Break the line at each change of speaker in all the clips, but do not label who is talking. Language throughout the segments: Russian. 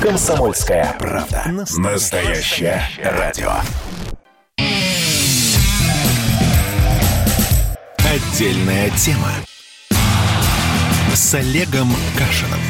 Комсомольская правда. Настоящее радио. Отдельная тема с Олегом Кашиным.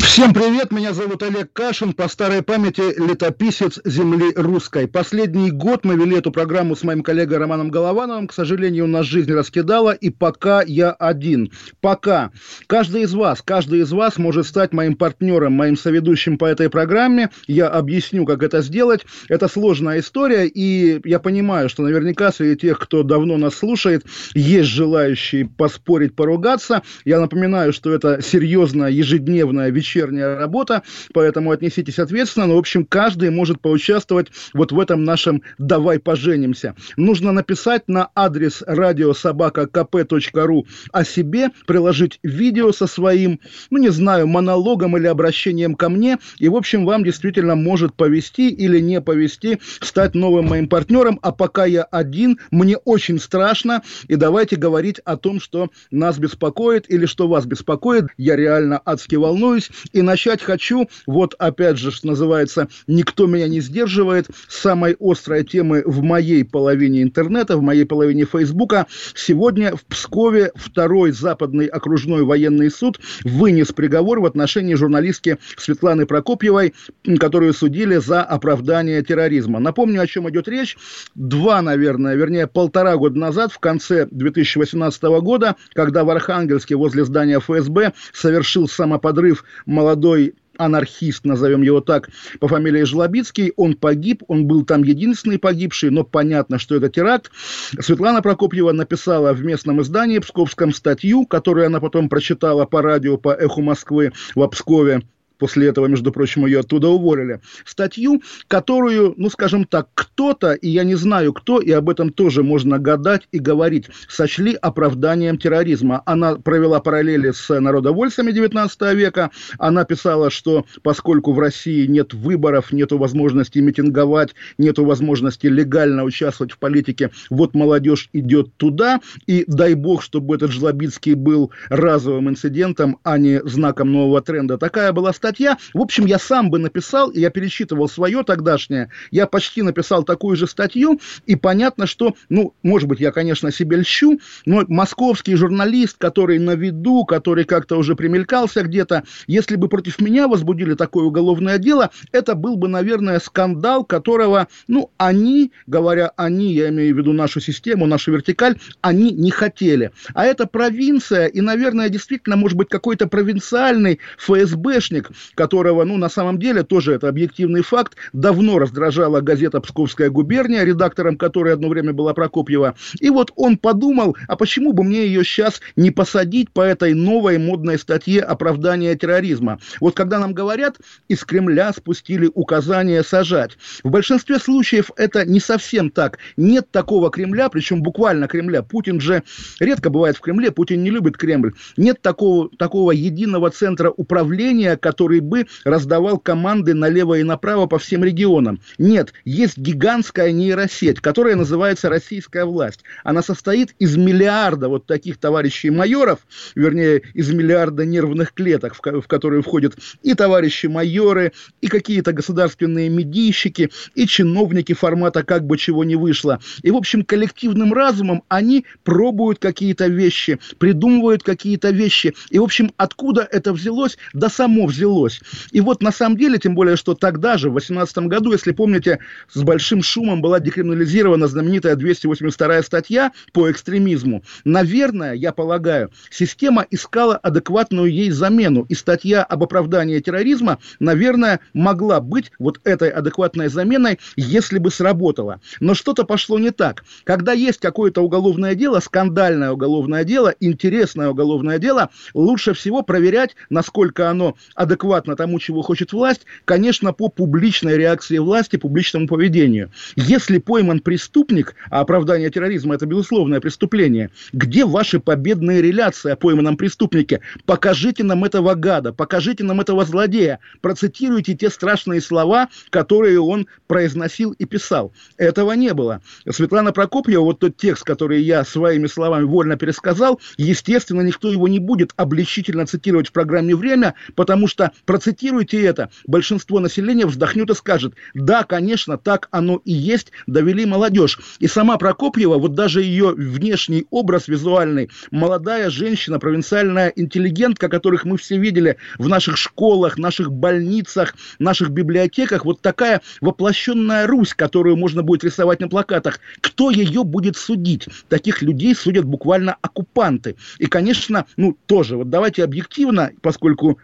Всем привет, меня зовут Олег Кашин, по старой памяти летописец земли русской. Последний год мы вели эту программу с моим коллегой Романом Головановым. К сожалению, у нас жизнь раскидала, и пока я один. Пока. Каждый из вас, каждый из вас может стать моим партнером, моим соведущим по этой программе. Я объясню, как это сделать. Это сложная история, и я понимаю, что наверняка среди тех, кто давно нас слушает, есть желающие поспорить, поругаться. Я напоминаю, что это серьезная ежедневная вечерняя вечерняя работа, поэтому отнеситесь ответственно. Но, в общем, каждый может поучаствовать вот в этом нашем «давай поженимся». Нужно написать на адрес радиособака.кп.ру о себе, приложить видео со своим, ну, не знаю, монологом или обращением ко мне, и, в общем, вам действительно может повести или не повести стать новым моим партнером, а пока я один, мне очень страшно, и давайте говорить о том, что нас беспокоит или что вас беспокоит. Я реально адски волнуюсь, и начать хочу, вот опять же, что называется, никто меня не сдерживает, самой острой темы в моей половине интернета, в моей половине Фейсбука. Сегодня в Пскове второй западный окружной военный суд вынес приговор в отношении журналистки Светланы Прокопьевой, которую судили за оправдание терроризма. Напомню, о чем идет речь. Два, наверное, вернее, полтора года назад, в конце 2018 года, когда в Архангельске возле здания ФСБ совершил самоподрыв молодой анархист, назовем его так, по фамилии Жлобицкий, он погиб, он был там единственный погибший, но понятно, что это теракт. Светлана Прокопьева написала в местном издании Псковском статью, которую она потом прочитала по радио, по эху Москвы в Пскове, После этого, между прочим, ее оттуда уволили. Статью, которую, ну, скажем так, кто-то, и я не знаю кто, и об этом тоже можно гадать и говорить, сочли оправданием терроризма. Она провела параллели с народовольцами 19 века. Она писала, что поскольку в России нет выборов, нет возможности митинговать, нет возможности легально участвовать в политике, вот молодежь идет туда, и дай бог, чтобы этот Жлобицкий был разовым инцидентом, а не знаком нового тренда. Такая была статья статья. В общем, я сам бы написал, я перечитывал свое тогдашнее, я почти написал такую же статью, и понятно, что, ну, может быть, я, конечно, себе льщу, но московский журналист, который на виду, который как-то уже примелькался где-то, если бы против меня возбудили такое уголовное дело, это был бы, наверное, скандал, которого, ну, они, говоря они, я имею в виду нашу систему, нашу вертикаль, они не хотели. А это провинция, и, наверное, действительно, может быть, какой-то провинциальный ФСБшник, которого, ну, на самом деле, тоже это объективный факт, давно раздражала газета «Псковская губерния», редактором которой одно время была Прокопьева. И вот он подумал, а почему бы мне ее сейчас не посадить по этой новой модной статье оправдания терроризма? Вот когда нам говорят, из Кремля спустили указание сажать. В большинстве случаев это не совсем так. Нет такого Кремля, причем буквально Кремля. Путин же редко бывает в Кремле, Путин не любит Кремль. Нет такого, такого единого центра управления, который который бы раздавал команды налево и направо по всем регионам. Нет, есть гигантская нейросеть, которая называется «Российская власть». Она состоит из миллиарда вот таких товарищей майоров, вернее, из миллиарда нервных клеток, в, в которые входят и товарищи майоры, и какие-то государственные медийщики, и чиновники формата «как бы чего не вышло». И, в общем, коллективным разумом они пробуют какие-то вещи, придумывают какие-то вещи. И, в общем, откуда это взялось? Да само взялось началось. И вот на самом деле, тем более, что тогда же, в 2018 году, если помните, с большим шумом была декриминализирована знаменитая 282 статья по экстремизму. Наверное, я полагаю, система искала адекватную ей замену. И статья об оправдании терроризма, наверное, могла быть вот этой адекватной заменой, если бы сработала. Но что-то пошло не так. Когда есть какое-то уголовное дело, скандальное уголовное дело, интересное уголовное дело, лучше всего проверять, насколько оно адекватно адекватно тому, чего хочет власть, конечно, по публичной реакции власти, публичному поведению. Если пойман преступник, а оправдание терроризма – это безусловное преступление, где ваши победные реляции о пойманном преступнике? Покажите нам этого гада, покажите нам этого злодея, процитируйте те страшные слова, которые он произносил и писал. Этого не было. Светлана Прокопьева, вот тот текст, который я своими словами вольно пересказал, естественно, никто его не будет обличительно цитировать в программе «Время», потому что процитируйте это. Большинство населения вздохнет и скажет, да, конечно, так оно и есть, довели молодежь. И сама Прокопьева, вот даже ее внешний образ визуальный, молодая женщина, провинциальная интеллигентка, которых мы все видели в наших школах, наших больницах, наших библиотеках, вот такая воплощенная Русь, которую можно будет рисовать на плакатах. Кто ее будет судить? Таких людей судят буквально оккупанты. И, конечно, ну, тоже, вот давайте объективно, поскольку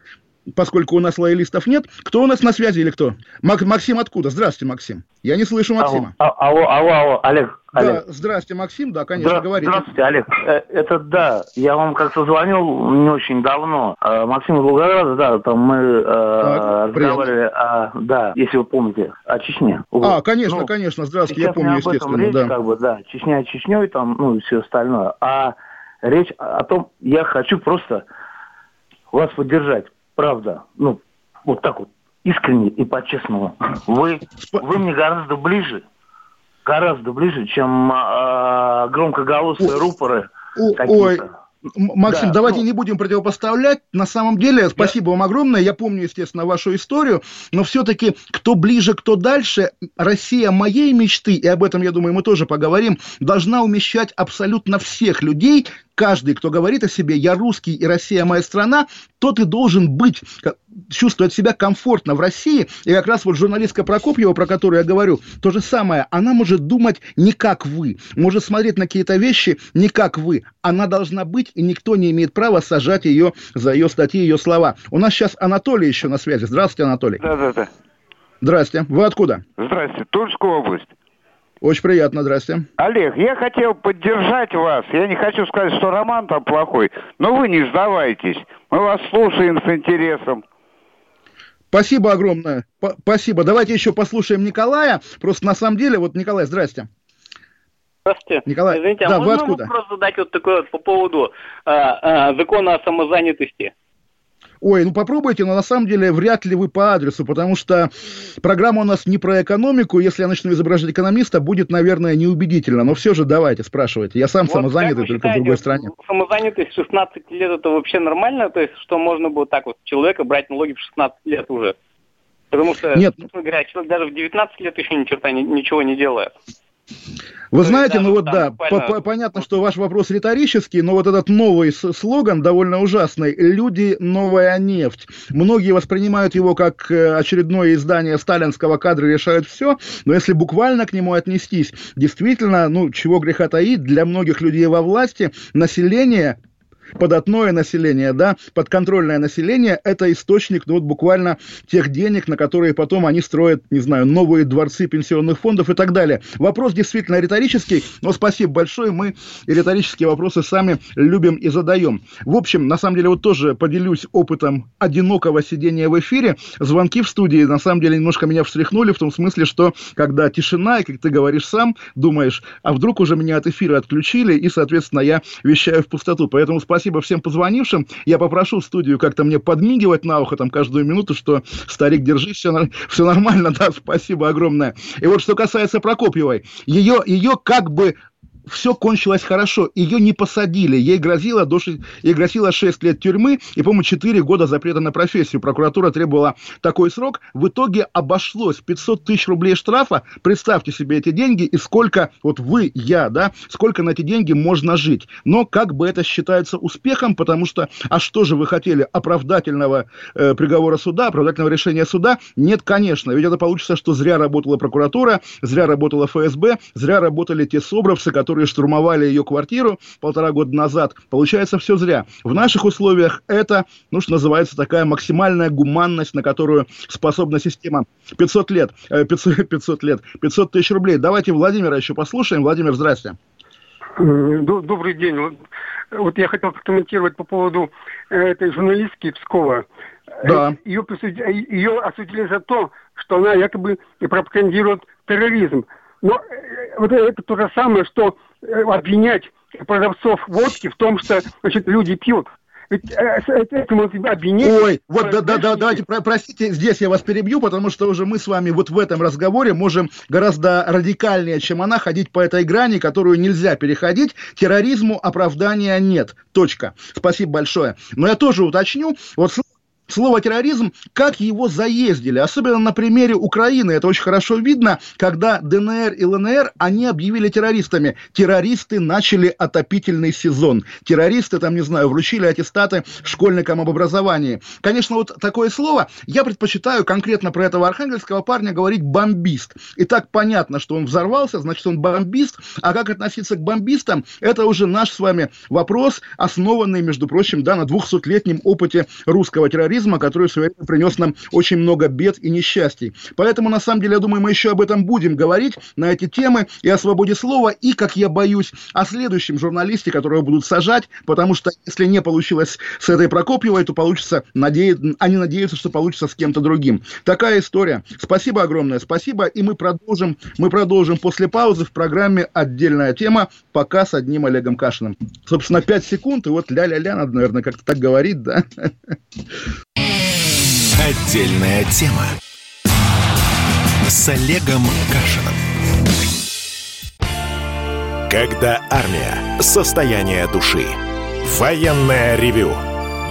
поскольку у нас лоялистов нет. Кто у нас на связи или кто? Мак- Максим откуда? Здравствуйте, Максим. Я не слышу Максима.
Алло, алло, алло, алло Олег.
Да,
Олег.
здрасте, Максим, да, конечно,
Здра-
говорите.
Здравствуйте, Олег. Э, Это да, я вам как-то звонил не очень давно. Э, Максим из Волгограда, да, там мы э,
Так,
разговаривали, о, да, если вы помните, о Чечне.
А, конечно,
Ну,
конечно, здравствуйте, я помню, естественно,
речь,
да.
как бы, да, Чечня Чечней там, ну, и все остальное. А речь о том, я хочу просто вас поддержать, правда, ну, вот так вот, искренне и по-честному. Вы, вы мне гораздо ближе, гораздо ближе, чем а, громкоголосые рупоры какие-то.
Максим,
Да,
давайте
ну-
не будем противопоставлять. На самом деле, спасибо вам огромное. Я помню, естественно, вашу историю. Но все-таки, кто ближе, кто дальше, Россия моей мечты, и об этом, я думаю, мы тоже поговорим, должна умещать абсолютно всех людей. Каждый, кто говорит о себе, я русский и Россия моя страна, тот и должен быть, чувствовать себя комфортно в России. И как раз вот журналистка Прокопьева, про которую я говорю, то же самое. Она может думать не как вы, может смотреть на какие-то вещи не как вы. Она должна быть, и никто не имеет права сажать ее за ее статьи, ее слова. У нас сейчас Анатолий еще на связи. Здравствуйте, Анатолий.
Да, да, да.
Здрасте. Вы откуда?
Здрасте, Тульская область.
Очень приятно, здрасте.
Олег, я хотел поддержать вас. Я не хочу сказать, что роман там плохой, но вы не сдавайтесь. Мы вас слушаем с интересом.
Спасибо огромное. П- спасибо. Давайте еще послушаем Николая. Просто на самом деле, вот Николай, здрасте.
Здравствуйте.
Николай,
Извините,
да,
а
вы
можно
откуда?
вопрос задать вот такой вот по поводу а, а, закона о самозанятости?
Ой, ну попробуйте, но на самом деле вряд ли вы по адресу, потому что программа у нас не про экономику. Если я начну изображать экономиста, будет, наверное, неубедительно. Но все же давайте, спрашивайте. Я сам
Вот
самозанятый, только в
считаете,
другой стране.
Самозанятость в 16 лет это вообще нормально? То есть, что можно было так вот человека брать налоги в 16 лет уже? Потому что,
Нет.
говоря, человек даже в 19 лет еще ни черта ни- ничего не делает.
Вы знаете, ну вот да,
буквально-
по- по- понятно, что ваш вопрос риторический, но вот этот новый слоган довольно ужасный. Люди – новая нефть. Многие воспринимают его как э, очередное издание сталинского кадра решают все, но если буквально к нему отнестись, действительно, ну, чего греха таить, для многих людей во власти население податное население, да, подконтрольное население, это источник, ну, вот буквально тех денег, на которые потом они строят, не знаю, новые дворцы пенсионных фондов и так далее. Вопрос действительно риторический, но спасибо большое, мы риторические вопросы сами любим и задаем. В общем, на самом деле, вот тоже поделюсь опытом одинокого сидения в эфире. Звонки в студии, на самом деле, немножко меня встряхнули в том смысле, что когда тишина, и как ты говоришь сам, думаешь, а вдруг уже меня от эфира отключили, и, соответственно, я вещаю в пустоту. Поэтому спасибо всем позвонившим. Я попрошу студию как-то мне подмигивать на ухо там каждую минуту, что старик, держись, все, все нормально, да, спасибо огромное. И вот что касается Прокопьевой, ее, ее как бы все кончилось хорошо. Ее не посадили. Ей грозило, до, ши- ей грозило 6 лет тюрьмы и, по-моему, 4 года запрета на профессию. Прокуратура требовала такой срок. В итоге обошлось 500 тысяч рублей штрафа. Представьте себе эти деньги и сколько, вот вы, я, да, сколько на эти деньги можно жить. Но как бы это считается успехом, потому что, а что же вы хотели, оправдательного э, приговора суда, оправдательного решения суда? Нет, конечно. Ведь это получится, что зря работала прокуратура, зря работала ФСБ, зря работали те собровцы, которые штурмовали ее квартиру полтора года назад. Получается, все зря. В наших условиях это, ну, что называется, такая максимальная гуманность, на которую способна система. 500 лет, э, 500, 500 лет, 500 тысяч рублей. Давайте Владимира еще послушаем. Владимир, здрасте.
Добрый день. Вот- я хотел прокомментировать по поводу э, этой журналистки Пскова.
Да.
Э, Ее, присуди- ее осудили за то, что она якобы пропагандирует терроризм. Но э, вот это то же самое, что э, обвинять продавцов водки в том, что значит, люди пьют. Ведь э, э, тебя обвинить.
Ой, вот да, да, да, давайте, про- простите, здесь я вас перебью, потому что уже мы с вами вот в этом разговоре можем гораздо радикальнее, чем она, ходить по этой грани, которую нельзя переходить. Терроризму оправдания нет. Точка. Спасибо большое. Но я тоже уточню. Вот слово терроризм, как его заездили. Особенно на примере Украины. Это очень хорошо видно, когда ДНР и ЛНР, они объявили террористами. Террористы начали отопительный сезон. Террористы, там, не знаю, вручили аттестаты школьникам об образовании. Конечно, вот такое слово, я предпочитаю конкретно про этого архангельского парня говорить бомбист. И так понятно, что он взорвался, значит, он бомбист. А как относиться к бомбистам, это уже наш с вами вопрос, основанный, между прочим, да, на 200-летнем опыте русского терроризма, который в свое время принес нам очень много бед и несчастий. Поэтому, на самом деле, я думаю, мы еще об этом будем говорить, на эти темы, и о свободе слова, и, как я боюсь, о следующем журналисте, которого будут сажать, потому что, если не получилось с этой Прокопьевой, то получится, наде... они надеются, что получится с кем-то другим. Такая история. Спасибо огромное, спасибо, и мы продолжим, мы продолжим после паузы в программе «Отдельная тема», пока с одним Олегом Кашиным. Собственно, 5 секунд, и вот ля-ля-ля надо, наверное, как-то так говорить, да?
Отдельная тема с Олегом Кашиным. Когда армия. Состояние души. Военное ревю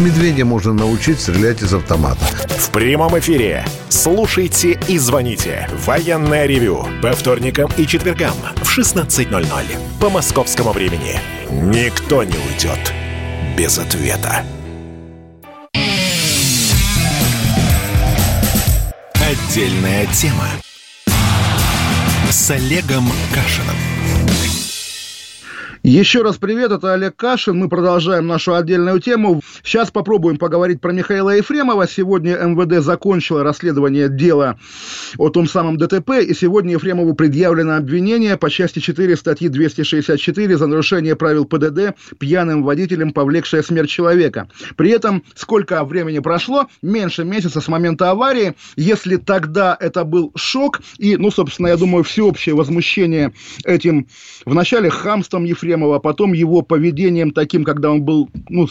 Медведя можно научить стрелять из автомата.
В прямом эфире. Слушайте и звоните. Военное ревю. По вторникам и четвергам в 16.00. По московскому времени. Никто не уйдет без ответа. Отдельная тема. С Олегом Кашиным.
Еще раз привет, это Олег Кашин. Мы продолжаем нашу отдельную тему. Сейчас попробуем поговорить про Михаила Ефремова. Сегодня МВД закончило расследование дела о том самом ДТП, и сегодня Ефремову предъявлено обвинение по части 4 статьи 264 за нарушение правил ПДД пьяным водителем, повлекшее смерть человека. При этом, сколько времени прошло? Меньше месяца с момента аварии. Если тогда это был шок, и, ну, собственно, я думаю, всеобщее возмущение этим, вначале хамством Ефремова, Ефремова, а потом его поведением таким, когда он был ну,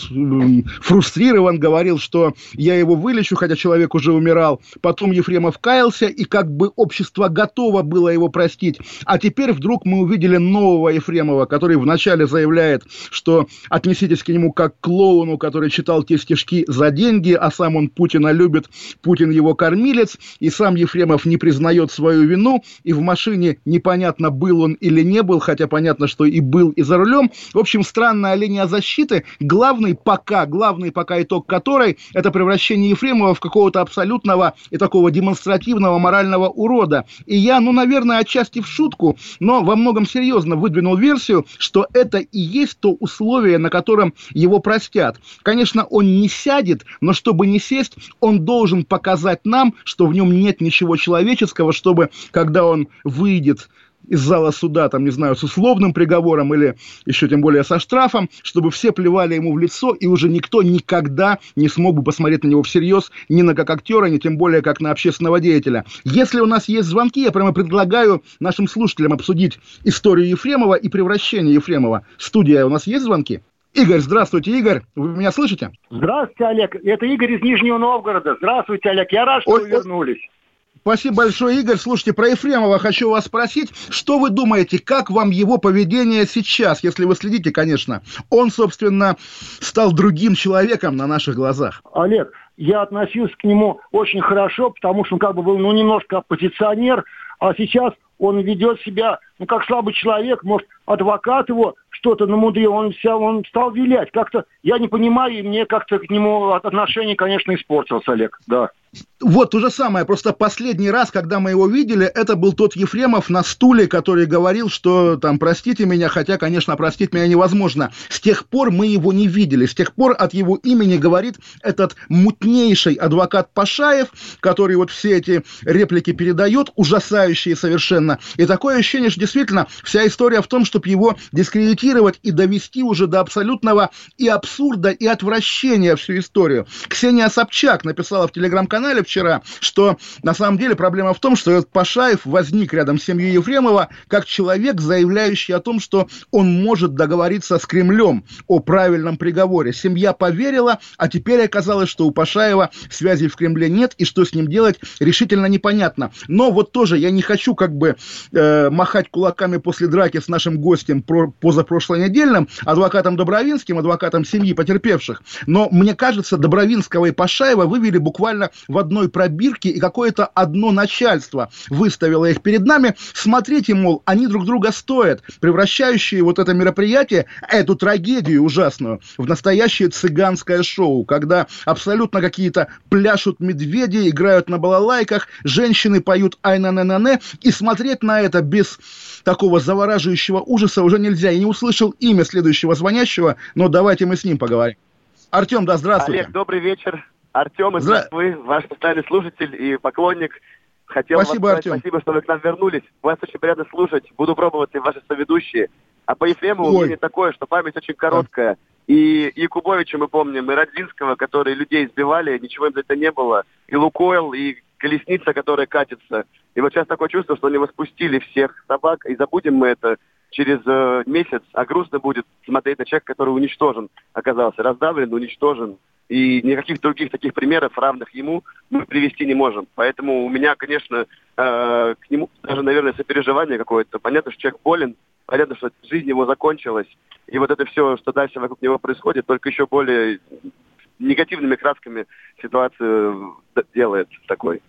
фрустрирован, говорил, что я его вылечу, хотя человек уже умирал. Потом Ефремов каялся, и как бы общество готово было его простить. А теперь вдруг мы увидели нового Ефремова, который вначале заявляет, что отнеситесь к нему как к клоуну, который читал те стишки за деньги, а сам он Путина любит, Путин его кормилец, и сам Ефремов не признает свою вину, и в машине непонятно, был он или не был, хотя понятно, что и был, и за рулем. В общем, странная линия защиты. Главный пока, главный пока итог которой – это превращение Ефремова в какого-то абсолютного и такого демонстративного морального урода. И я, ну, наверное, отчасти в шутку, но во многом серьезно выдвинул версию, что это и есть то условие, на котором его простят. Конечно, он не сядет, но чтобы не сесть, он должен показать нам, что в нем нет ничего человеческого, чтобы, когда он выйдет из зала суда, там, не знаю, с условным приговором или еще тем более со штрафом, чтобы все плевали ему в лицо, и уже никто никогда не смог бы посмотреть на него всерьез, ни на как актера, ни тем более как на общественного деятеля. Если у нас есть звонки, я прямо предлагаю нашим слушателям обсудить историю Ефремова и превращение Ефремова. Студия, у нас есть звонки? Игорь, здравствуйте, Игорь. Вы меня слышите?
Здравствуйте, Олег. Это Игорь из Нижнего Новгорода. Здравствуйте, Олег. Я рад, что Ой, вы вернулись.
Спасибо большое, Игорь. Слушайте, про Ефремова хочу вас спросить. Что вы думаете, как вам его поведение сейчас, если вы следите, конечно? Он, собственно, стал другим человеком на наших глазах.
Олег, я относился к нему очень хорошо, потому что он как бы был, ну, немножко оппозиционер, а сейчас он ведет себя, ну, как слабый человек, может, адвокат его что-то намудрил, он, вся, он стал вилять. Как-то, я не понимаю, и мне как-то к нему отношение, конечно, испортилось, Олег, да.
Вот то же самое, просто последний раз, когда мы его видели, это был тот Ефремов на стуле, который говорил, что там простите меня, хотя, конечно, простить меня невозможно. С тех пор мы его не видели, с тех пор от его имени говорит этот мутнейший адвокат Пашаев, который вот все эти реплики передает, ужасающие совершенно. И такое ощущение, что действительно вся история в том, чтобы его дискредитировать и довести уже до абсолютного и абсурда, и отвращения всю историю. Ксения Собчак написала в телеграм-канале телеграм-канале вчера, что на самом деле проблема в том, что этот Пашаев возник рядом с семьей Ефремова как человек, заявляющий о том, что он может договориться с Кремлем о правильном приговоре. Семья поверила, а теперь оказалось, что у Пашаева связей в Кремле нет, и что с ним делать решительно непонятно. Но вот тоже я не хочу как бы э, махать кулаками после драки с нашим гостем про, позапрошлонедельным, адвокатом Добровинским, адвокатом семьи потерпевших. Но мне кажется, Добровинского и Пашаева вывели буквально в одной пробирке, и какое-то одно начальство выставило их перед нами. Смотрите, мол, они друг друга стоят, превращающие вот это мероприятие, эту трагедию ужасную, в настоящее цыганское шоу, когда абсолютно какие-то пляшут медведи, играют на балалайках, женщины поют ай на на на не и смотреть на это без такого завораживающего ужаса уже нельзя. Я не услышал имя следующего звонящего, но давайте мы с ним поговорим. Артем, да, здравствуйте.
Олег, добрый вечер. Артем из Здра... Москвы, ваш постоянный слушатель и поклонник. Хотел спасибо, вам сказать Артем. спасибо, что вы к нам вернулись. Вас очень приятно слушать. Буду пробовать и ваши соведущие. А по Ефремову Ой. мнение такое, что память очень короткая. Да. И Якубовича мы помним, и Родзинского, которые людей избивали, ничего им за это не было. И Лукойл, и Колесница, которая катится. И вот сейчас такое чувство, что они воспустили всех собак, и забудем мы это через э, месяц, а грустно будет смотреть на человека, который уничтожен оказался, раздавлен, уничтожен. И никаких других таких примеров, равных ему, мы привести не можем. Поэтому у меня, конечно, э, к нему даже, наверное, сопереживание какое-то. Понятно, что человек болен, понятно, что жизнь его закончилась. И вот это все, что дальше вокруг него происходит, только еще более негативными красками ситуацию делает такой.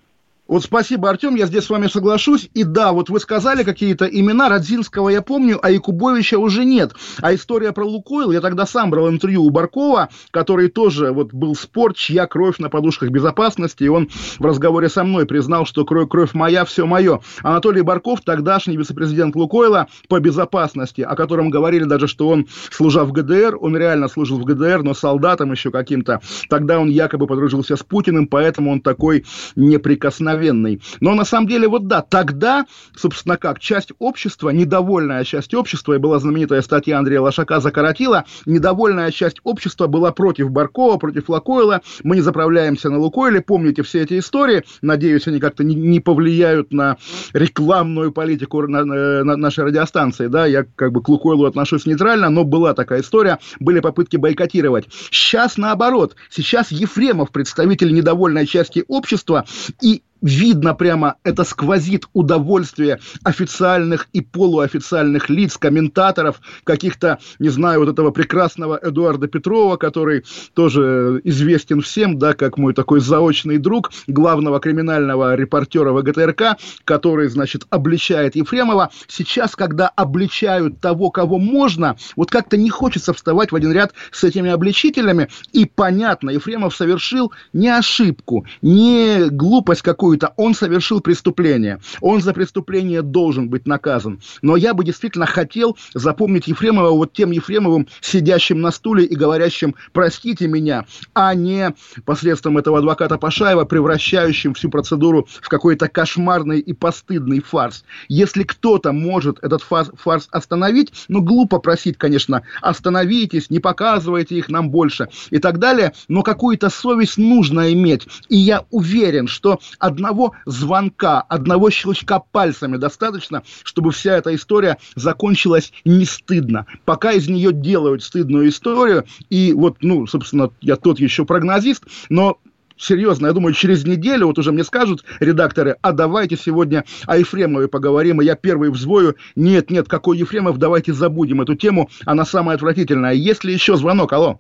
Вот спасибо, Артем, я здесь с вами соглашусь. И да, вот вы сказали какие-то имена, Родзинского я помню, а Якубовича уже нет. А история про Лукойл, я тогда сам брал интервью у Баркова, который тоже вот был спор, чья кровь на подушках безопасности, и он в разговоре со мной признал, что кровь, кровь моя, все мое. Анатолий Барков, тогдашний вице-президент Лукойла по безопасности, о котором говорили даже, что он, служа в ГДР, он реально служил в ГДР, но солдатом еще каким-то, тогда он якобы подружился с Путиным, поэтому он такой неприкосновенный обыкновенный. Но на самом деле, вот да, тогда, собственно как, часть общества, недовольная часть общества, и была знаменитая статья Андрея Лошака «Закоротила», недовольная часть общества была против Баркова, против Лукойла, мы не заправляемся на Лукойле, помните все эти истории, надеюсь, они как-то не, не повлияют на рекламную политику на, на, на нашей радиостанции, да, я как бы к Лукойлу отношусь нейтрально, но была такая история, были попытки бойкотировать. Сейчас наоборот, сейчас Ефремов, представитель недовольной части общества, и видно прямо, это сквозит удовольствие официальных и полуофициальных лиц, комментаторов, каких-то, не знаю, вот этого прекрасного Эдуарда Петрова, который тоже известен всем, да, как мой такой заочный друг, главного криминального репортера ВГТРК, который, значит, обличает Ефремова. Сейчас, когда обличают того, кого можно, вот как-то не хочется вставать в один ряд с этими обличителями, и понятно, Ефремов совершил не ошибку, не глупость какую какую-то, он совершил преступление. Он за преступление должен быть наказан. Но я бы действительно хотел запомнить Ефремова вот тем Ефремовым, сидящим на стуле и говорящим «простите меня», а не посредством этого адвоката Пашаева, превращающим всю процедуру в какой-то кошмарный и постыдный фарс. Если кто-то может этот фарс, остановить, ну, глупо просить, конечно, остановитесь, не показывайте их нам больше и так далее, но какую-то совесть нужно иметь. И я уверен, что одного звонка, одного щелчка пальцами достаточно, чтобы вся эта история закончилась не стыдно. Пока из нее делают стыдную историю, и вот, ну, собственно, я тот еще прогнозист, но серьезно, я думаю, через неделю вот уже мне скажут редакторы, а давайте сегодня о Ефремове поговорим, и я первый взвою, нет, нет, какой Ефремов, давайте забудем эту тему, она самая отвратительная. Есть ли еще звонок, алло?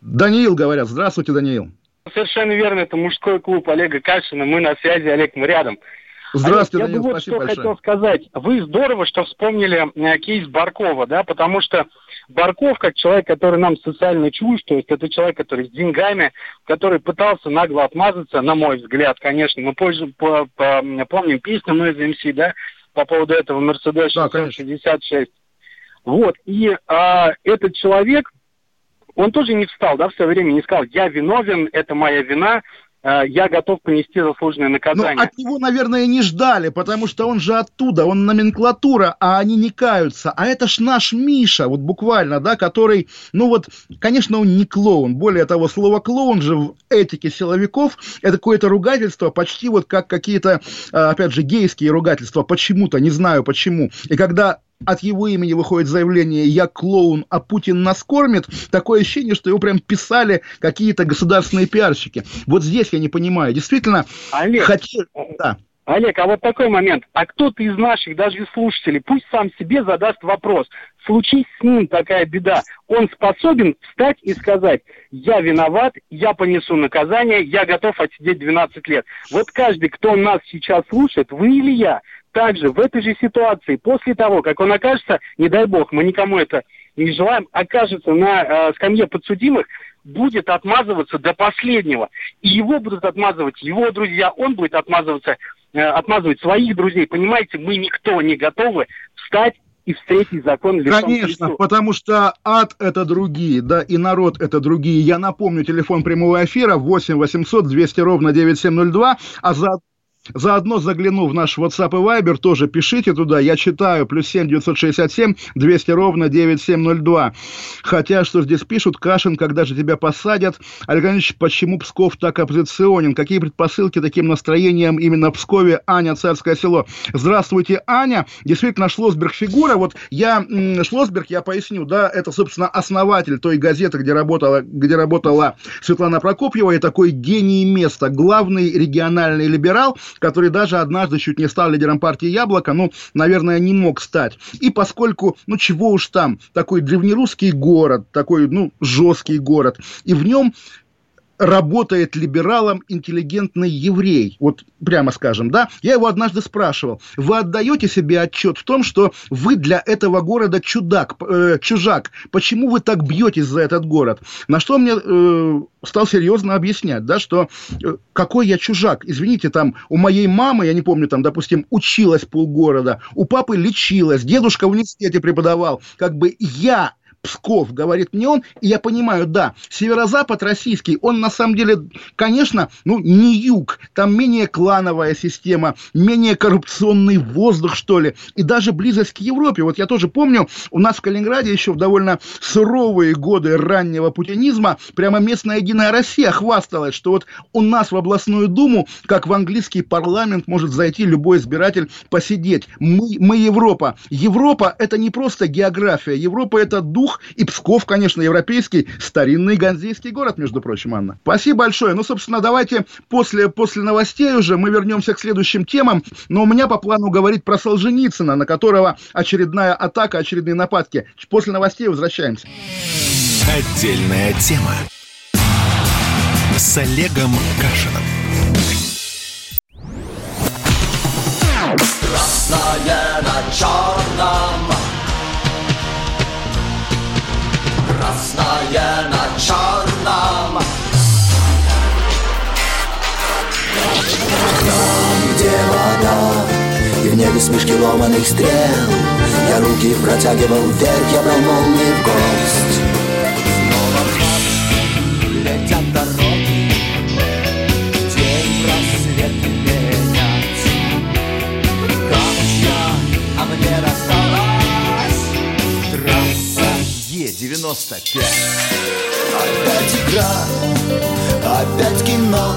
Даниил, говорят, здравствуйте, Даниил.
Совершенно верно, это мужской клуб Олега Кашина. Мы на связи, Олег, мы рядом.
Здравствуйте,
Олег, я бы вот что большое. хотел сказать. Вы здорово, что вспомнили э, кейс Баркова, да, потому что Барков, как человек, который нам социально чужд, то есть это человек, который с деньгами, который пытался нагло отмазаться, на мой взгляд, конечно. Мы позже, по, по, помним песню мы из МС, да, по поводу этого Мерседес да, 66. Вот, и а, этот человек, он тоже не встал, да, в свое время не сказал, я виновен, это моя вина, э, я готов понести заслуженное наказание.
Но от него, наверное, не ждали, потому что он же оттуда, он номенклатура, а они не каются. А это ж наш Миша, вот буквально, да, который, ну вот, конечно, он не клоун. Более того, слово клоун же в этике силовиков это какое-то ругательство, почти вот как какие-то, э, опять же, гейские ругательства, почему-то, не знаю почему. И когда от его имени выходит заявление «Я клоун, а Путин нас кормит», такое ощущение, что его прям писали какие-то государственные пиарщики. Вот здесь я не понимаю. Действительно,
Олег, хотел... да. Олег, а вот такой момент. А кто-то из наших, даже из слушателей, пусть сам себе задаст вопрос. Случись с ним такая беда. Он способен встать и сказать, я виноват, я понесу наказание, я готов отсидеть 12 лет. Вот каждый, кто нас сейчас слушает, вы или я, также в этой же ситуации, после того, как он окажется, не дай бог, мы никому это не желаем, окажется на э, скамье подсудимых, будет отмазываться до последнего. И его будут отмазывать его друзья, он будет отмазываться, э, отмазывать своих друзей. Понимаете, мы никто не готовы встать и встретить закон
лицом Конечно, лицу. потому что ад – это другие, да, и народ – это другие. Я напомню, телефон прямого эфира 8 800 200 ровно 9702, а за Заодно загляну в наш WhatsApp и Viber, тоже пишите туда, я читаю, плюс 7 967 200 ровно 9702. Хотя, что здесь пишут, Кашин, когда же тебя посадят? Александр почему Псков так оппозиционен? Какие предпосылки таким настроением именно в Пскове? Аня, Царское село. Здравствуйте, Аня. Действительно, Шлосберг фигура. Вот я, Шлосберг, я поясню, да, это, собственно, основатель той газеты, где работала, где работала Светлана Прокопьева, и такой гений места, главный региональный либерал, который даже однажды чуть не стал лидером партии «Яблоко», ну, наверное, не мог стать. И поскольку, ну, чего уж там, такой древнерусский город, такой, ну, жесткий город, и в нем работает либералом интеллигентный еврей, вот прямо скажем, да, я его однажды спрашивал, вы отдаете себе отчет в том, что вы для этого города чудак, э, чужак, почему вы так бьетесь за этот город? На что мне э, стал серьезно объяснять, да, что э, какой я чужак, извините, там у моей мамы, я не помню, там, допустим, училась полгорода, у папы лечилась, дедушка в университете преподавал, как бы я Псков, говорит мне он, и я понимаю, да, северо-запад российский, он на самом деле, конечно, ну, не юг, там менее клановая система, менее коррупционный воздух, что ли, и даже близость к Европе. Вот я тоже помню, у нас в Калининграде еще в довольно суровые годы раннего путинизма прямо местная Единая Россия хвасталась, что вот у нас в областную думу, как в английский парламент, может зайти любой избиратель посидеть. Мы, мы Европа. Европа – это не просто география, Европа – это дух и Псков, конечно, европейский, старинный ганзейский город, между прочим, Анна. Спасибо большое. Ну, собственно, давайте после, после новостей уже мы вернемся к следующим темам. Но у меня по плану говорить про Солженицына, на которого очередная атака, очередные нападки. После новостей возвращаемся.
Отдельная тема с Олегом Кашином. Красное на черном красное на черном. Там, где вода, и в небе смешки ломаных стрел, Я руки протягивал вверх, я брал молнии в гость. В летят дороги, день менять. Как я, а мне Е-95 Опять игра, опять кино.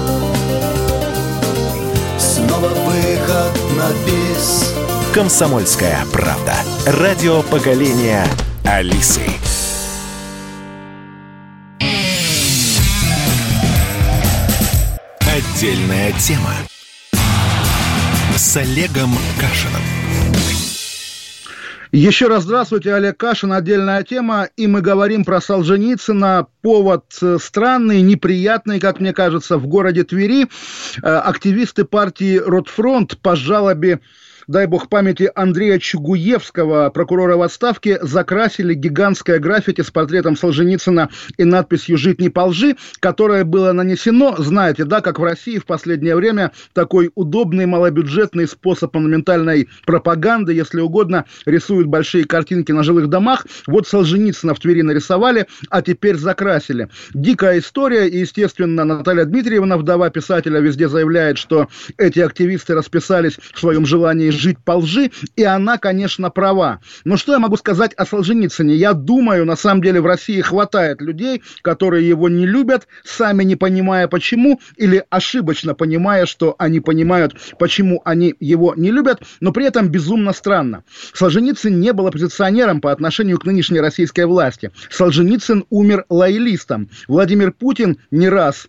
Снова выход на бис. Комсомольская правда. Радио поколения Алисы. Отдельная тема. С Олегом Кашином.
Еще раз здравствуйте, Олег Кашин, отдельная тема, и мы говорим про Солженицына. Повод э, странный, неприятный, как мне кажется, в городе Твери. Э, активисты партии «Ротфронт» по жалобе дай бог памяти, Андрея Чугуевского, прокурора в отставке, закрасили гигантское граффити с портретом Солженицына и надписью «Жить не по лжи», которое было нанесено, знаете, да, как в России в последнее время такой удобный малобюджетный способ монументальной пропаганды, если угодно, рисуют большие картинки на жилых домах. Вот Солженицына в Твери нарисовали, а теперь закрасили. Дикая история, и, естественно, Наталья Дмитриевна, вдова писателя, везде заявляет, что эти активисты расписались в своем желании жить по лжи, и она, конечно, права. Но что я могу сказать о Солженицыне? Я думаю, на самом деле в России хватает людей, которые его не любят, сами не понимая почему, или ошибочно понимая, что они понимают, почему они его не любят, но при этом безумно странно. Солженицын не был оппозиционером по отношению к нынешней российской власти. Солженицын умер лоялистом. Владимир Путин не раз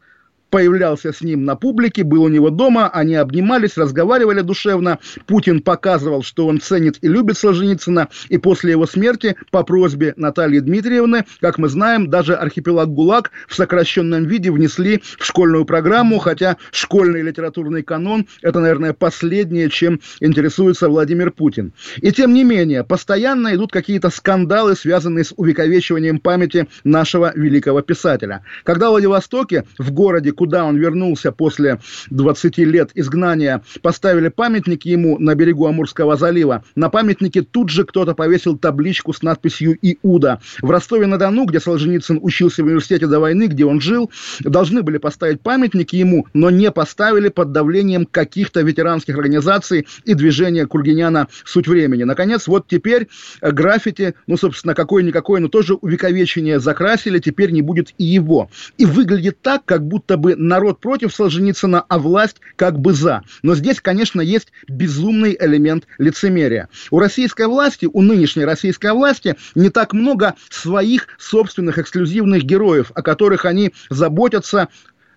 появлялся с ним на публике, был у него дома, они обнимались, разговаривали душевно. Путин показывал, что он ценит и любит Солженицына, и после его смерти по просьбе Натальи Дмитриевны, как мы знаем, даже архипелаг ГУЛАГ в сокращенном виде внесли в школьную программу, хотя школьный литературный канон – это, наверное, последнее, чем интересуется Владимир Путин. И тем не менее, постоянно идут какие-то скандалы, связанные с увековечиванием памяти нашего великого писателя. Когда в Владивостоке, в городе, куда он вернулся после 20 лет изгнания, поставили памятник ему на берегу Амурского залива. На памятнике тут же кто-то повесил табличку с надписью «Иуда». В Ростове-на-Дону, где Солженицын учился в университете до войны, где он жил, должны были поставить памятник ему, но не поставили под давлением каких-то ветеранских организаций и движения Кургиняна «Суть времени». Наконец, вот теперь граффити, ну, собственно, какое-никакое, но тоже увековечение закрасили, теперь не будет и его. И выглядит так, как будто бы народ против Солженицына, а власть как бы за. Но здесь, конечно, есть безумный элемент лицемерия. У российской власти, у нынешней российской власти не так много своих собственных эксклюзивных героев, о которых они заботятся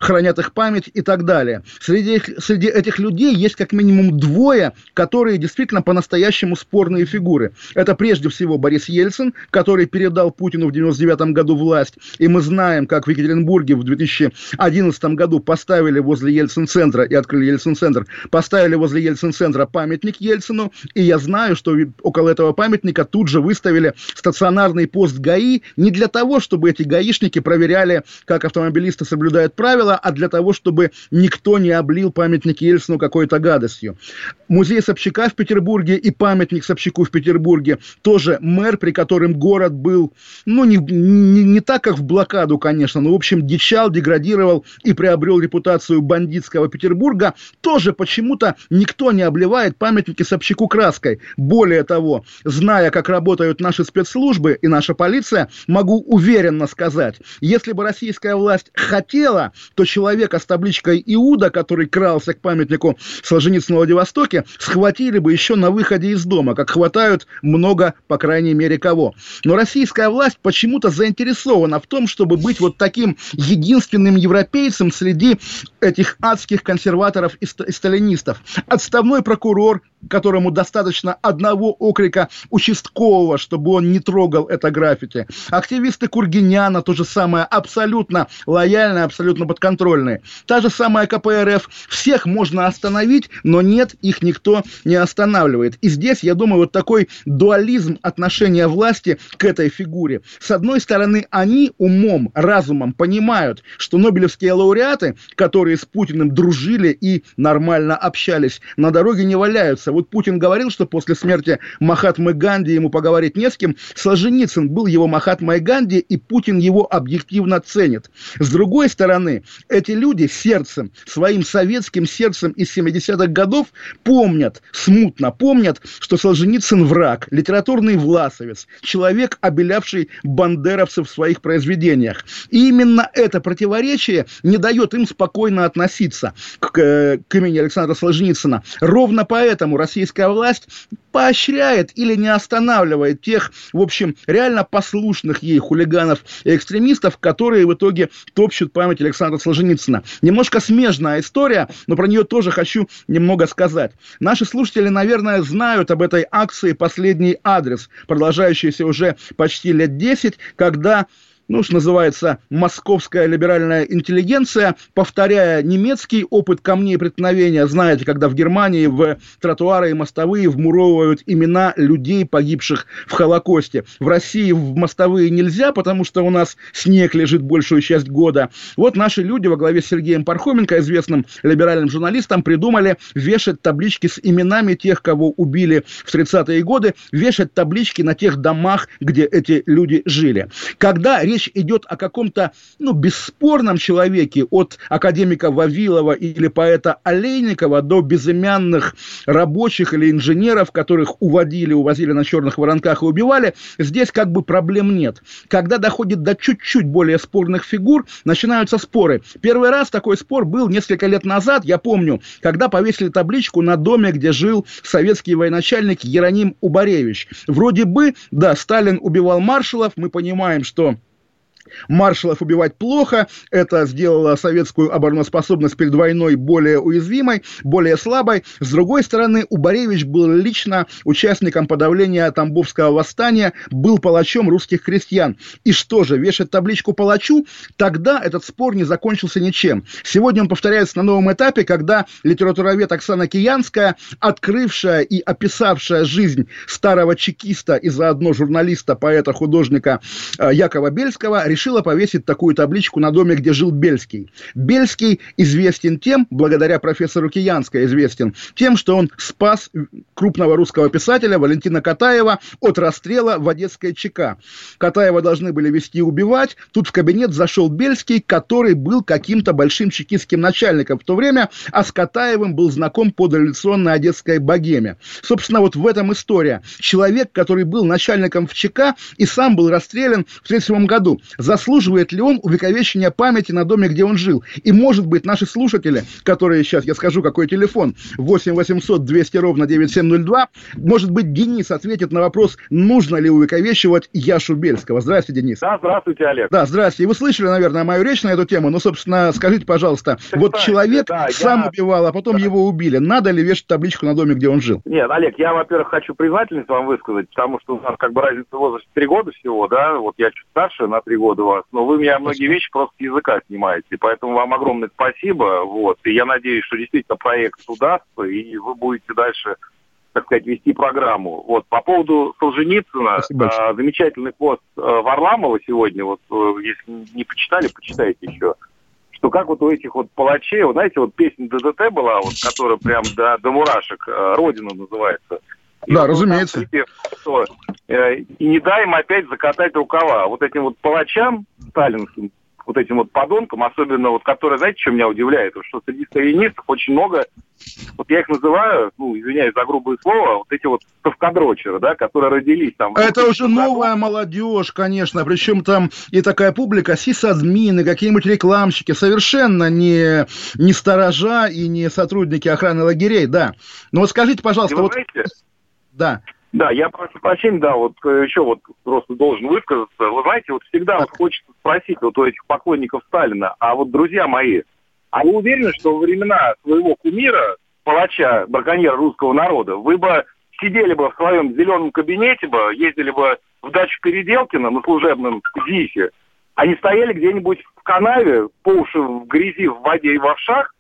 хранят их память и так далее. Среди, среди этих людей есть как минимум двое, которые действительно по-настоящему спорные фигуры. Это прежде всего Борис Ельцин, который передал Путину в 1999 году власть, и мы знаем, как в Екатеринбурге в 2011 году поставили возле Ельцин-центра и открыли Ельцин-центр, поставили возле Ельцин-центра памятник Ельцину, и я знаю, что около этого памятника тут же выставили стационарный пост ГАИ не для того, чтобы эти гаишники проверяли, как автомобилисты соблюдают правила, а для того, чтобы никто не облил памятник Ельцину какой-то гадостью. Музей Собчака в Петербурге и памятник Собчаку в Петербурге тоже мэр, при котором город был, ну, не, не, не так, как в блокаду, конечно, но, в общем, дичал, деградировал и приобрел репутацию бандитского Петербурга, тоже почему-то никто не обливает памятники Собчаку краской. Более того, зная, как работают наши спецслужбы и наша полиция, могу уверенно сказать, если бы российская власть хотела, то человека с табличкой Иуда, который крался к памятнику Солженицына в Владивостоке, схватили бы еще на выходе из дома, как хватают много, по крайней мере, кого. Но российская власть почему-то заинтересована в том, чтобы быть вот таким единственным европейцем среди этих адских консерваторов и сталинистов. Отставной прокурор, которому достаточно одного окрика участкового, чтобы он не трогал это граффити. Активисты Кургиняна, то же самое, абсолютно лояльно, абсолютно подконтрольные. Та же самая КПРФ. Всех можно остановить, но нет, их никто не останавливает. И здесь, я думаю, вот такой дуализм отношения власти к этой фигуре. С одной стороны, они умом, разумом понимают, что нобелевские лауреаты, которые с Путиным дружили и нормально общались, на дороге не валяются вот Путин говорил, что после смерти Махатмы Ганди ему поговорить не с кем. Солженицын был его Махатмой Ганди, и Путин его объективно ценит. С другой стороны, эти люди сердцем, своим советским сердцем из 70-х годов помнят, смутно помнят, что Солженицын враг, литературный власовец, человек, обелявший бандеровцев в своих произведениях. И именно это противоречие не дает им спокойно относиться к, э, к имени Александра Солженицына. Ровно поэтому российская власть поощряет или не останавливает тех, в общем, реально послушных ей хулиганов и экстремистов, которые в итоге топчут память Александра Солженицына. Немножко смежная история, но про нее тоже хочу немного сказать. Наши слушатели, наверное, знают об этой акции «Последний адрес», продолжающейся уже почти лет 10, когда ну, что называется, московская либеральная интеллигенция, повторяя немецкий опыт камней преткновения, знаете, когда в Германии в тротуары и мостовые вмуровывают имена людей, погибших в Холокосте. В России в мостовые нельзя, потому что у нас снег лежит большую часть года. Вот наши люди во главе с Сергеем Пархоменко, известным либеральным журналистом, придумали вешать таблички с именами тех, кого убили в 30-е годы, вешать таблички на тех домах, где эти люди жили. Когда речь идет о каком-то, ну, бесспорном человеке, от академика Вавилова или поэта Олейникова до безымянных рабочих или инженеров, которых уводили, увозили на черных воронках и убивали, здесь как бы проблем нет. Когда доходит до чуть-чуть более спорных фигур, начинаются споры. Первый раз такой спор был несколько лет назад, я помню, когда повесили табличку на доме, где жил советский военачальник Ероним Убаревич. Вроде бы, да, Сталин убивал маршалов, мы понимаем, что маршалов убивать плохо, это сделало советскую обороноспособность перед войной более уязвимой, более слабой. С другой стороны, Убаревич был лично участником подавления Тамбовского восстания, был палачом русских крестьян. И что же, вешать табличку палачу? Тогда этот спор не закончился ничем. Сегодня он повторяется на новом этапе, когда литературовед Оксана Киянская, открывшая и описавшая жизнь старого чекиста и заодно журналиста, поэта, художника э, Якова Бельского, решила повесить такую табличку на доме, где жил Бельский. Бельский известен тем, благодаря профессору Киянской известен, тем, что он спас крупного русского писателя Валентина Катаева от расстрела в Одесской ЧК. Катаева должны были вести и убивать. Тут в кабинет зашел Бельский, который был каким-то большим чекистским начальником в то время, а с Катаевым был знаком по дореволюционной одесской богеме. Собственно, вот в этом история. Человек, который был начальником в ЧК и сам был расстрелян в 1937 году заслуживает ли он увековечения памяти на доме, где он жил. И, может быть, наши слушатели, которые сейчас, я скажу, какой телефон, 8 800 200 ровно 9702, может быть, Денис ответит на вопрос, нужно ли увековечивать Яшу Бельского. Здравствуйте, Денис.
Да, здравствуйте, Олег.
Да, здравствуйте. Вы слышали, наверное, мою речь на эту тему. Ну, собственно, скажите, пожалуйста, так, вот человек да, сам я... убивал, а потом да. его убили. Надо ли вешать табличку на доме, где он жил?
Нет, Олег, я, во-первых, хочу признательность вам высказать, потому что у нас как бы разница в возрасте 3 года всего, да, вот я чуть старше на 3 года вас, но вы меня многие вещи просто с языка снимаете, поэтому вам огромное спасибо, вот, и я надеюсь, что действительно проект удастся, и вы будете дальше так сказать, вести программу. Вот по поводу Солженицына, э, замечательный пост э, Варламова сегодня, вот э, если не почитали, почитайте еще, что как вот у этих вот палачей, вот знаете, вот песня ДДТ была, вот, которая прям до, до мурашек, э, Родина называется.
И да, вот разумеется.
Припев, что, э, и не дай им опять закатать рукава. Вот этим вот палачам сталинским, вот этим вот подонкам, особенно вот, которые, знаете, что меня удивляет, что среди сталинистов очень много, вот я их называю, ну, извиняюсь за грубое слово, вот эти вот совкадрочеры, да, которые родились там.
Это уже новая молодежь, конечно, причем там и такая публика, сисадмины, какие-нибудь рекламщики, совершенно не, не сторожа и не сотрудники охраны лагерей, да. Но вот скажите, пожалуйста, вот... Знаете,
да. Да, я прошу прощения, да, вот э, еще вот просто должен высказаться. Вы знаете, вот всегда вот хочется спросить вот у этих поклонников Сталина, а вот, друзья мои, а вы уверены, что во времена своего кумира, палача, браконьера русского народа, вы бы сидели бы в своем зеленом кабинете бы, ездили бы в дачу Переделкина на служебном ЗИСе, а не стояли где-нибудь в канаве, по уши в грязи, в воде и в овшах,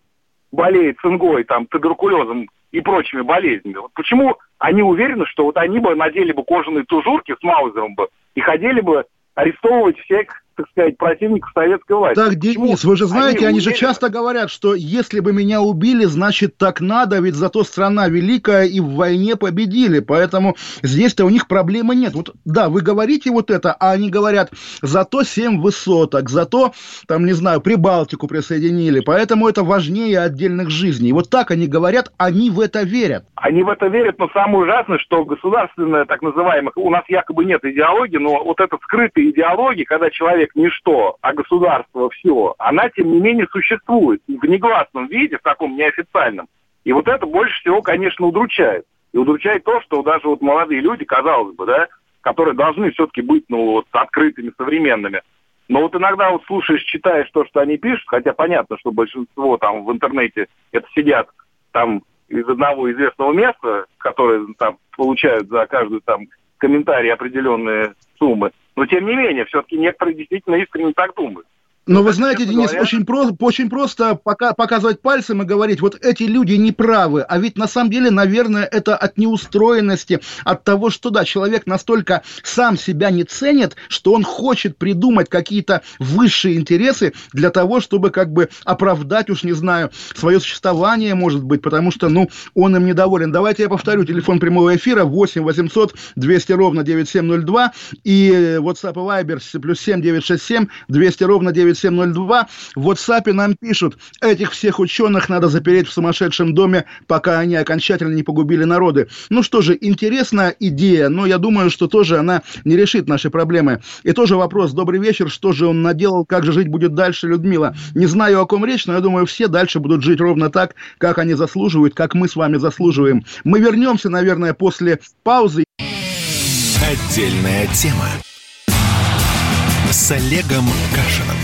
болеет цингой, там, туберкулезом и прочими болезнями. Вот почему они уверены, что вот они бы надели бы кожаные тужурки с Маузером бы и ходили бы арестовывать всех так сказать, противников советской власти.
Так, Почему? Денис, вы же знаете, они, они же часто говорят, что если бы меня убили, значит так надо, ведь зато страна великая и в войне победили, поэтому здесь-то у них проблемы нет. Вот, да, вы говорите вот это, а они говорят, зато семь высоток, зато, там, не знаю, Прибалтику присоединили, поэтому это важнее отдельных жизней. Вот так они говорят, они в это верят.
Они в это верят, но самое ужасное, что государственная, так называемая, у нас якобы нет идеологии, но вот эта скрытая идеология, когда человек человек ничто, а государство все, она, тем не менее, существует в негласном виде, в таком неофициальном. И вот это больше всего, конечно, удручает. И удручает то, что даже вот молодые люди, казалось бы, да, которые должны все-таки быть, ну, вот, открытыми, современными. Но вот иногда вот слушаешь, читаешь то, что они пишут, хотя понятно, что большинство там в интернете это сидят там из одного известного места, которое там получают за каждую там комментарий определенные суммы. Но тем не менее, все-таки некоторые действительно искренне так думают.
Но вы знаете, Денис, говоря... очень, про, очень просто пока, показывать пальцем и говорить, вот эти люди не правы, а ведь на самом деле, наверное, это от неустроенности, от того, что, да, человек настолько сам себя не ценит, что он хочет придумать какие-то высшие интересы для того, чтобы как бы оправдать, уж не знаю, свое существование, может быть, потому что, ну, он им недоволен. Давайте я повторю, телефон прямого эфира 8 800 200 ровно 9702 и WhatsApp и Viber плюс 7 967 200 ровно 9 9702. В WhatsApp нам пишут, этих всех ученых надо запереть в сумасшедшем доме, пока они окончательно не погубили народы. Ну что же, интересная идея, но я думаю, что тоже она не решит наши проблемы. И тоже вопрос, добрый вечер, что же он наделал, как же жить будет дальше, Людмила? Не знаю, о ком речь, но я думаю, все дальше будут жить ровно так, как они заслуживают, как мы с вами заслуживаем. Мы вернемся, наверное, после паузы.
Отдельная тема с Олегом Кашиным.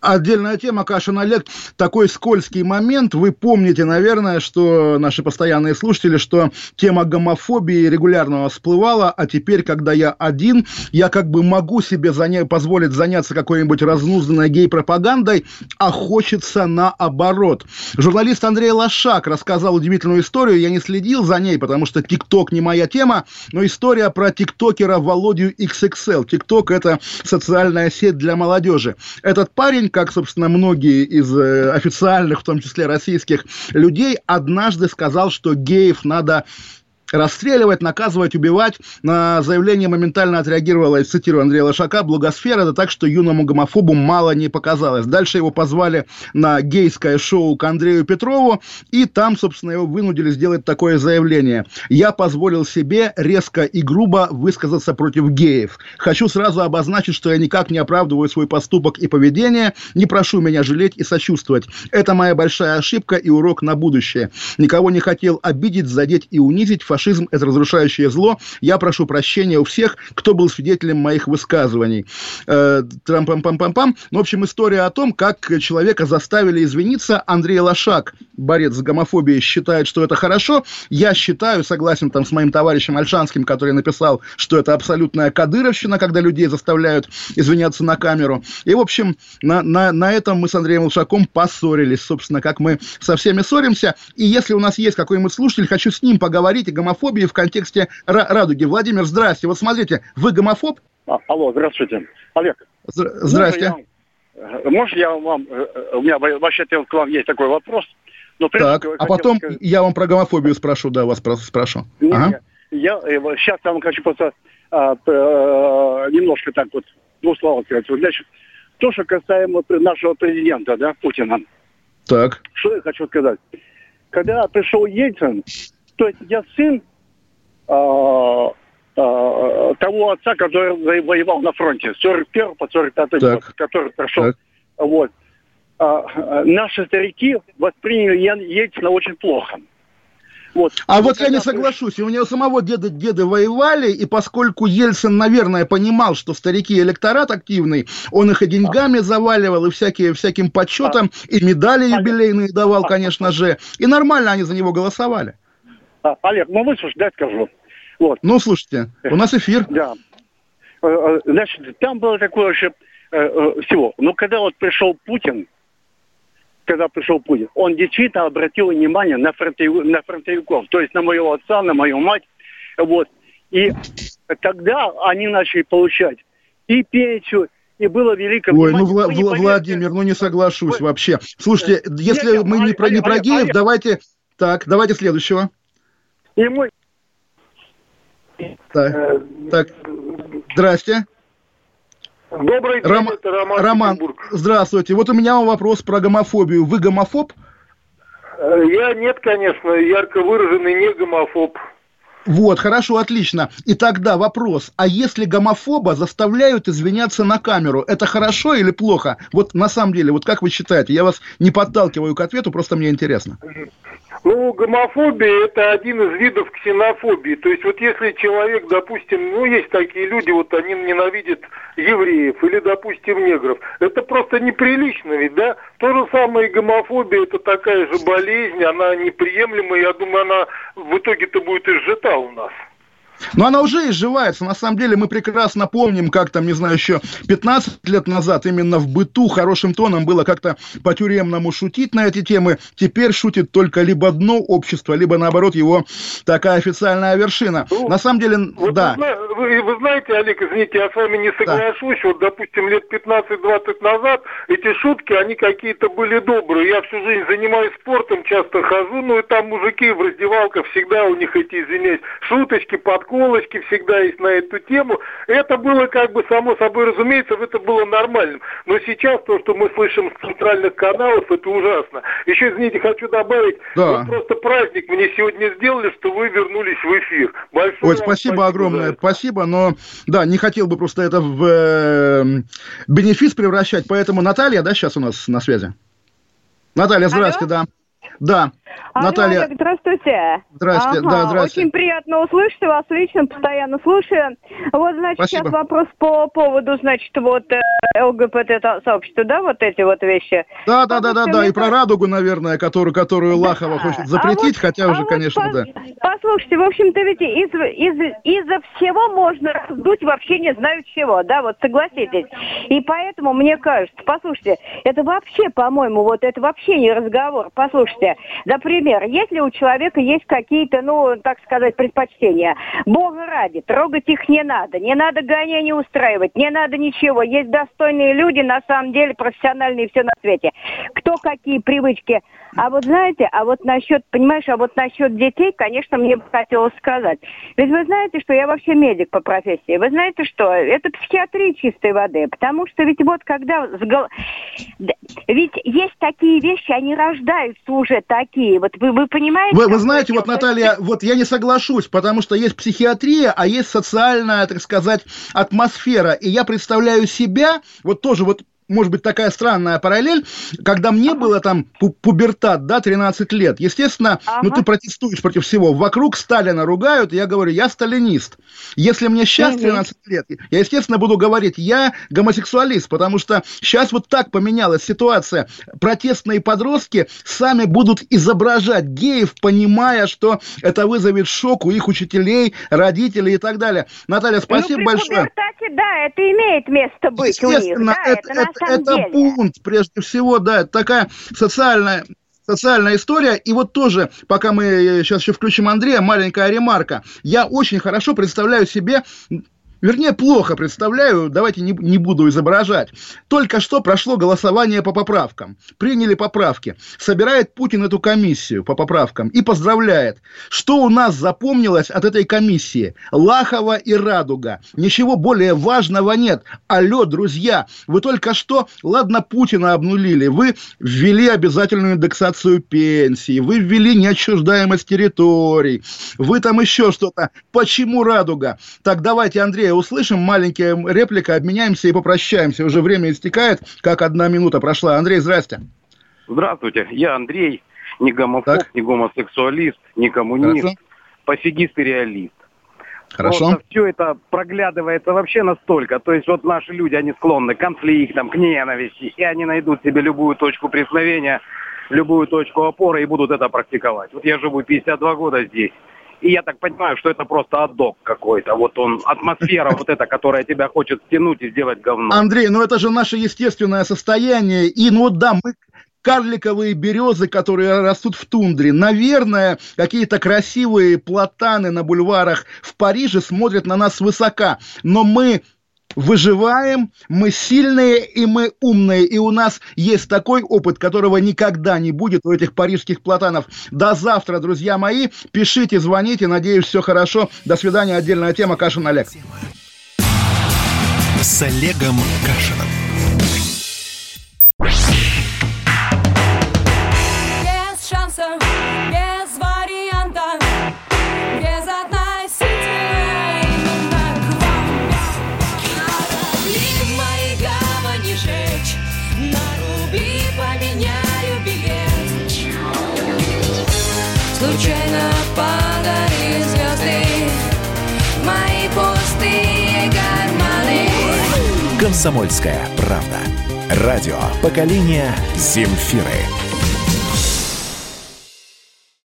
Отдельная тема, Кашин Олег, такой скользкий момент. Вы помните, наверное, что наши постоянные слушатели, что тема гомофобии регулярно всплывала, а теперь, когда я один, я как бы могу себе заня- позволить заняться какой-нибудь разнузданной гей-пропагандой, а хочется наоборот. Журналист Андрей Лошак рассказал удивительную историю, я не следил за ней, потому что ТикТок не моя тема, но история про тиктокера Володю XXL. ТикТок – это социальная сеть для молодежи. Этот парень как, собственно, многие из э, официальных, в том числе российских людей, однажды сказал, что геев надо расстреливать, наказывать, убивать. На заявление моментально отреагировала, цитирую Андрея Лошака, благосфера, да так, что юному гомофобу мало не показалось. Дальше его позвали на гейское шоу к Андрею Петрову, и там, собственно, его вынудили сделать такое заявление. «Я позволил себе резко и грубо высказаться против геев. Хочу сразу обозначить, что я никак не оправдываю свой поступок и поведение, не прошу меня жалеть и сочувствовать. Это моя большая ошибка и урок на будущее. Никого не хотел обидеть, задеть и унизить, фашизм – это разрушающее зло. Я прошу прощения у всех, кто был свидетелем моих высказываний. Э, Трам-пам-пам-пам-пам. Ну, в общем, история о том, как человека заставили извиниться. Андрей Лошак, борец с гомофобией, считает, что это хорошо. Я считаю, согласен там с моим товарищем Альшанским, который написал, что это абсолютная кадыровщина, когда людей заставляют извиняться на камеру. И, в общем, на, на, на этом мы с Андреем Лошаком поссорились, собственно, как мы со всеми ссоримся. И если у нас есть какой-нибудь слушатель, хочу с ним поговорить и гомофобии в контексте радуги. Владимир, здрасте. Вот смотрите, вы гомофоб?
А, алло, здравствуйте. Олег.
Здрасте.
Может, я вам... Э, э, у меня вообще к вам есть такой вопрос.
Но так, а потом сказать... я вам про гомофобию спрошу, да, вас спрошу.
Нет, ага. я, я сейчас вам хочу просто а, а, немножко так вот двух слов сказать. Значит, то, что касаемо нашего президента, да, Путина.
Так.
Что я хочу сказать. Когда пришел Ельцин, то есть я сын а, а, того отца, который воевал на фронте с 41 по 45 год, который прошел. Так. Вот. А, наши старики восприняли Ельцина очень плохо.
Вот. А вот я не соглашусь. У него самого деда, деды воевали, и поскольку Ельцин, наверное, понимал, что старики электорат активный, он их и деньгами заваливал, и всякие, всяким почетом, а, и медали юбилейные давал, конечно же. И нормально они за него голосовали.
А, Олег, ну выслушай, дай скажу.
Вот. Ну, слушайте, у нас эфир.
Да. Э, э, значит, там было такое вообще э, всего. Но когда вот пришел Путин, когда пришел Путин, он действительно обратил внимание на, фронтовиков, на фронтовиков, то есть на моего отца, на мою мать. Вот. И тогда они начали получать и пенсию, и было великое
Ой, ну, Вла- Вла- Владимир, ну не соглашусь Вы... вообще. Слушайте, если нет, мы не про, не про геев, давайте... Так, давайте следующего.
И мой...
Так, э, так. здрасте.
Добрый день,
Ром... это Роман, Роман здравствуйте. Вот у меня вопрос про гомофобию. Вы гомофоб?
Э, я нет, конечно, ярко выраженный не гомофоб.
Вот, хорошо, отлично. И тогда вопрос, а если гомофоба заставляют извиняться на камеру, это хорошо или плохо? Вот на самом деле, вот как вы считаете? Я вас не подталкиваю к ответу, просто мне интересно.
Ну, гомофобия – это один из видов ксенофобии. То есть вот если человек, допустим, ну, есть такие люди, вот они ненавидят евреев или, допустим, негров, это просто неприлично ведь, да? То же самое и гомофобия – это такая же болезнь, она неприемлема, я думаю, она в итоге-то будет изжита у нас.
Но она уже изживается. На самом деле мы прекрасно помним, как там, не знаю, еще 15 лет назад именно в быту хорошим тоном было как-то по-тюремному шутить на эти темы. Теперь шутит только либо дно общества, либо, наоборот, его такая официальная вершина. Ну, на самом деле,
вот
да.
Вы, вы, знаете, Олег, извините, я с вами не соглашусь. Да. Вот, допустим, лет 15-20 назад эти шутки, они какие-то были добрые. Я всю жизнь занимаюсь спортом, часто хожу, ну и там мужики в раздевалках всегда у них эти, извиняюсь, шуточки, под подколочки всегда есть на эту тему. Это было как бы само собой разумеется, это было нормальным. Но сейчас то, что мы слышим с центральных каналов, это ужасно. Еще, извините, хочу добавить, да. вот просто праздник мне сегодня сделали, что вы вернулись в эфир.
Большое Ой, спасибо, спасибо огромное, спасибо, но да, не хотел бы просто это в э, бенефис превращать, поэтому Наталья, да, сейчас у нас на связи? Наталья, здравствуйте, Алло? да. Да.
Алло, Наталья. Олег, здравствуйте.
Здравствуйте, ага, да, здравствуйте.
Очень приятно услышать вас лично, постоянно слушаю. Вот, значит, Спасибо. сейчас вопрос по поводу, значит, вот э, ЛГБТ-сообщества, да, вот эти вот вещи.
Да, да, да, да, да, и про радугу, наверное, которую, которую да. Лахова хочет запретить, а вот, хотя уже, а конечно, вот, да.
Послушайте, в общем-то, ведь из, из, из-за всего можно раздуть вообще не знаю чего, да, вот согласитесь. И поэтому мне кажется, послушайте, это вообще, по-моему, вот это вообще не разговор. Послушайте, например, если у человека есть какие-то, ну, так сказать, предпочтения, Бога ради, трогать их не надо, не надо гонения устраивать, не надо ничего. Есть достойные люди, на самом деле, профессиональные все на свете. Кто какие привычки. А вот знаете, а вот насчет, понимаешь, а вот насчет детей, конечно, мне бы хотелось сказать. Ведь вы знаете, что я вообще медик по профессии. Вы знаете, что это психиатрия чистой воды. Потому что ведь вот когда... Ведь есть такие вещи, они рождаются уже такие. Вот вы, вы понимаете?
Вы, вы знаете, вот, Наталья, вот я не соглашусь, потому что есть психиатрия, а есть социальная, так сказать, атмосфера. И я представляю себя, вот тоже вот может быть, такая странная параллель, когда мне было там пубертат, да, 13 лет, естественно, ага. ну, ты протестуешь против всего. Вокруг Сталина ругают, я говорю, я сталинист. Если мне сейчас 13 лет, я, естественно, буду говорить, я гомосексуалист, потому что сейчас вот так поменялась ситуация. Протестные подростки сами будут изображать геев, понимая, что это вызовет шок у их учителей, родителей и так далее. Наталья, ну, спасибо ну, при большое.
Пубертате, да, это имеет место быть у них. Да,
это, это, это деле. бунт, прежде всего, да, это такая социальная социальная история. И вот тоже, пока мы сейчас еще включим Андрея, маленькая ремарка. Я очень хорошо представляю себе Вернее, плохо представляю, давайте не, не буду изображать. Только что прошло голосование по поправкам. Приняли поправки. Собирает Путин эту комиссию по поправкам и поздравляет. Что у нас запомнилось от этой комиссии? Лахова и Радуга. Ничего более важного нет. Алло, друзья, вы только что, ладно, Путина обнулили, вы ввели обязательную индексацию пенсии, вы ввели неотчуждаемость территорий, вы там еще что-то. Почему Радуга? Так давайте, Андрей, Андрея услышим. Маленькая реплика, обменяемся и попрощаемся. Уже время истекает, как одна минута прошла. Андрей, здрасте.
Здравствуйте, я Андрей, не гомофоб, так. не гомосексуалист, не коммунист, Хорошо. пофигист и реалист.
Хорошо.
Просто все это проглядывается вообще настолько. То есть вот наши люди, они склонны к конфликтам, к ненависти, и они найдут себе любую точку пресловения, любую точку опоры и будут это практиковать. Вот я живу 52 года здесь. И я так понимаю, что это просто адок какой-то. Вот он, атмосфера вот эта, которая тебя хочет стянуть и сделать говно.
Андрей, ну это же наше естественное состояние. И ну да, мы карликовые березы, которые растут в тундре. Наверное, какие-то красивые платаны на бульварах в Париже смотрят на нас свысока. Но мы выживаем, мы сильные и мы умные, и у нас есть такой опыт, которого никогда не будет у этих парижских платанов. До завтра, друзья мои, пишите, звоните, надеюсь, все хорошо. До свидания, отдельная тема, Кашин Олег.
С Олегом Кашином. «Комсомольская правда». Радио поколения Земфиры.